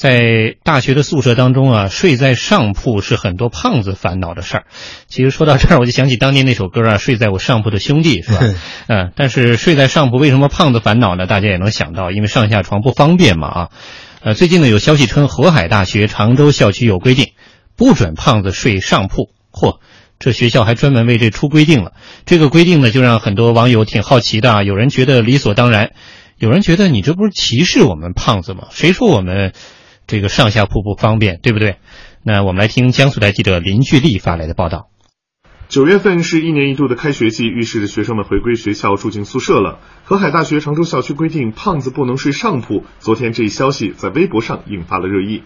在大学的宿舍当中啊，睡在上铺是很多胖子烦恼的事儿。其实说到这儿，我就想起当年那首歌啊，“睡在我上铺的兄弟”是吧？嗯，但是睡在上铺为什么胖子烦恼呢？大家也能想到，因为上下床不方便嘛啊。呃，最近呢有消息称，河海大学常州校区有规定，不准胖子睡上铺。嚯，这学校还专门为这出规定了。这个规定呢，就让很多网友挺好奇的啊。有人觉得理所当然，有人觉得你这不是歧视我们胖子吗？谁说我们？这个上下铺不方便，对不对？那我们来听江苏台记者林巨丽发来的报道。九月份是一年一度的开学季，预示着学生们回归学校住进宿舍了。河海大学常州校区规定，胖子不能睡上铺。昨天这一消息在微博上引发了热议。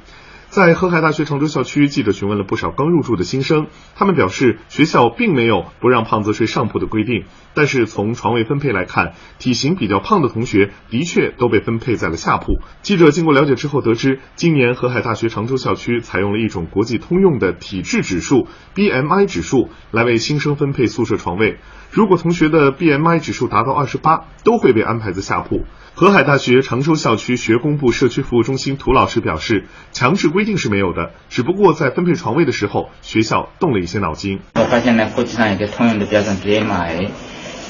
在河海大学常州校区，记者询问了不少刚入住的新生，他们表示学校并没有不让胖子睡上铺的规定，但是从床位分配来看，体型比较胖的同学的确都被分配在了下铺。记者经过了解之后得知，今年河海大学常州校区采用了一种国际通用的体质指数 BMI 指数来为新生分配宿舍床位，如果同学的 BMI 指数达到二十八，都会被安排在下铺。河海大学常州校区学工部社区服务中心涂老师表示，强制规定是没有的，只不过在分配床位的时候，学校动了一些脑筋。我发现呢，国际上一个通用的标准 BMI，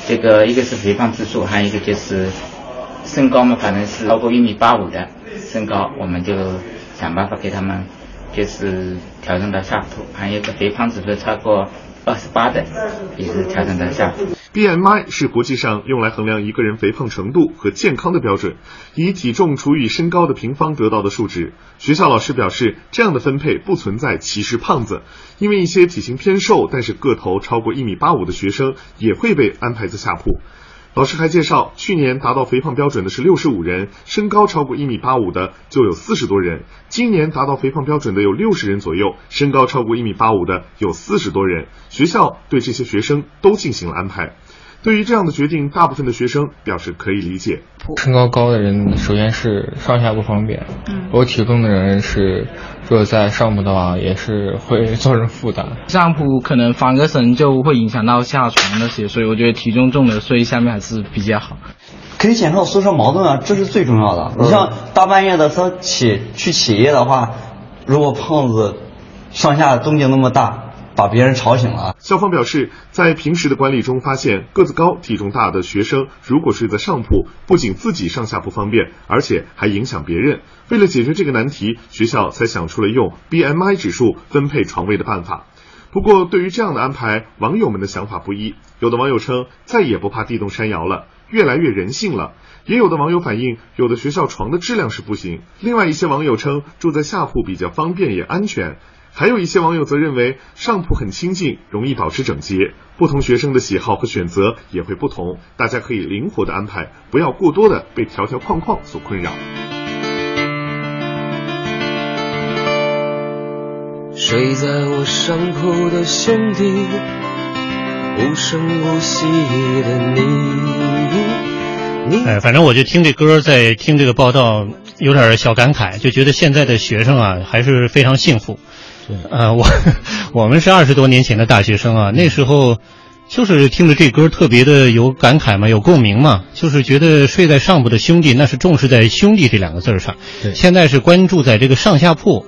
这个一个是肥胖指数，还有一个就是身高嘛，反正是超过一米八五的身高，我们就想办法给他们就是调整到下铺，还有一个肥胖指数超过。二十八的也是调整到下铺。BMI 是国际上用来衡量一个人肥胖程度和健康的标准，以体重除以身高的平方得到的数值。学校老师表示，这样的分配不存在歧视胖子，因为一些体型偏瘦但是个头超过一米八五的学生也会被安排在下铺。老师还介绍，去年达到肥胖标准的是六十五人，身高超过一米八五的就有四十多人。今年达到肥胖标准的有六十人左右，身高超过一米八五的有四十多人。学校对这些学生都进行了安排。对于这样的决定，大部分的学生表示可以理解。身高高的人，首先是上下不方便。嗯，我体重的人是，如果在上铺的话，也是会 造成负担。上铺可能翻个身就会影响到下床那些，所以我觉得体重重的睡下面还是比较好。可以减少宿舍矛盾啊，这是最重要的。你像大半夜的他起去起夜的话，如果胖子上下动静那么大。把别人吵醒了。校方表示，在平时的管理中发现，个子高、体重大的学生如果睡在上铺，不仅自己上下不方便，而且还影响别人。为了解决这个难题，学校才想出了用 BMI 指数分配床位的办法。不过，对于这样的安排，网友们的想法不一。有的网友称，再也不怕地动山摇了，越来越人性了。也有的网友反映，有的学校床的质量是不行。另外一些网友称，住在下铺比较方便也安全。还有一些网友则认为上铺很清静，容易保持整洁。不同学生的喜好和选择也会不同，大家可以灵活的安排，不要过多的被条条框框所困扰。睡在我上铺的兄弟，无声无息的你。哎，反正我就听这歌，在听这个报道，有点小感慨，就觉得现在的学生啊，还是非常幸福。呃，我 我们是二十多年前的大学生啊，那时候就是听着这歌特别的有感慨嘛，有共鸣嘛，就是觉得睡在上铺的兄弟那是重视在兄弟这两个字上，现在是关注在这个上下铺，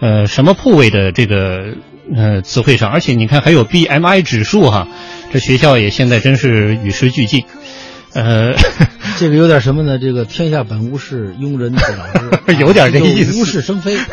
呃，什么铺位的这个呃词汇上，而且你看还有 BMI 指数哈，这学校也现在真是与时俱进。呃，这个有点什么呢？这个天下本无事，庸人自扰之，有点这意思，无事生非。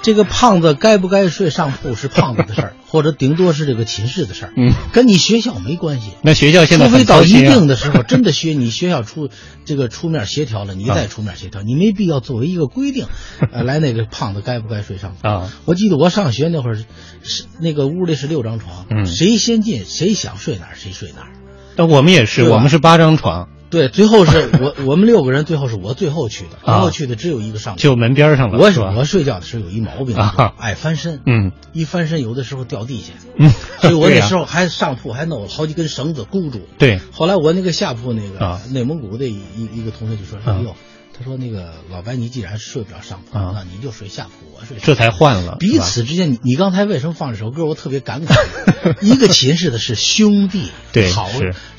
这个胖子该不该睡上铺是胖子的事儿，或者顶多是这个寝室的事儿，嗯，跟你学校没关系。那学校现在除非到一定的时候，真的学你学校出这个出面协调了，你再出面协调，你没必要作为一个规定，呃，来那个胖子该不该睡上铺啊？我记得我上学那会儿是那个屋里是六张床，嗯，谁先进谁想睡哪儿谁睡哪儿。那我们也是，我们是八张床。对，最后是我我们六个人，最后是我最后去的，最后去的只有一个上铺，就门边上了。我我睡觉的时候有一毛病，爱翻身。嗯，一翻身有的时候掉地下。嗯，所以我那时候还上铺还弄了好几根绳子箍住。对。后来我那个下铺那个内蒙古的一一个同学就说：“哎呦。”他说那个老白，你既然睡不着上铺，那你就睡下铺，我睡。这才换了。彼此之间，你刚才为什么放这首歌？我特别感慨，一个寝室的是兄弟，对，好，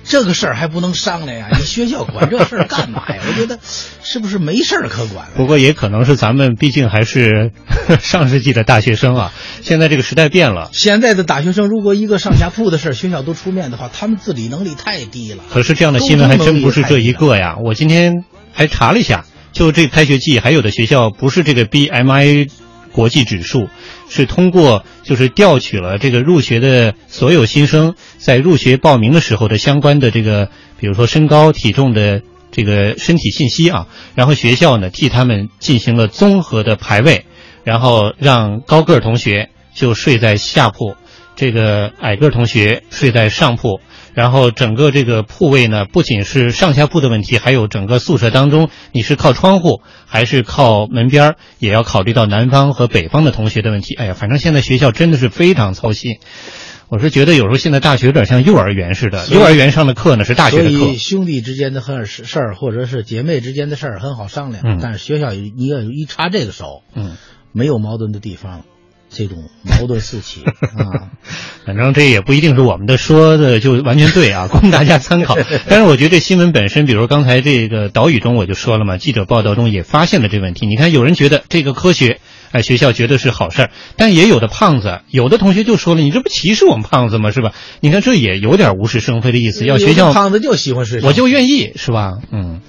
这个事儿还不能商量呀？你学校管这事儿干嘛呀？我觉得是不是没事儿可管？不过也可能是咱们毕竟还是 上世纪的大学生啊。现在这个时代变了，现在的大学生如果一个上下铺的事儿学校都出面的话，他们自理能力太低了。可是这样的新闻还真不是这一个呀！我今天还查了一下，就这开学季，还有的学校不是这个 BMI 国际指数，是通过就是调取了这个入学的所有新生在入学报名的时候的相关的这个，比如说身高、体重的这个身体信息啊，然后学校呢替他们进行了综合的排位，然后让高个儿同学就睡在下铺，这个矮个儿同学睡在上铺。然后整个这个铺位呢，不仅是上下铺的问题，还有整个宿舍当中你是靠窗户还是靠门边儿，也要考虑到南方和北方的同学的问题。哎呀，反正现在学校真的是非常操心。我是觉得有时候现在大学有点像幼儿园似的，幼儿园上的课呢是大学的课。兄弟之间的很事事儿，或者是姐妹之间的事儿很好商量，但是学校你要一插这个手，嗯，没有矛盾的地方。这种矛盾四起 啊，反正这也不一定是我们的说的就完全对啊，供大家参考。但是我觉得这新闻本身，比如刚才这个岛屿中我就说了嘛，记者报道中也发现了这问题。你看，有人觉得这个科学，哎，学校觉得是好事儿，但也有的胖子，有的同学就说了，你这不歧视我们胖子吗？是吧？你看这也有点无事生非的意思，要学校胖子就喜欢睡，我就愿意是吧？嗯。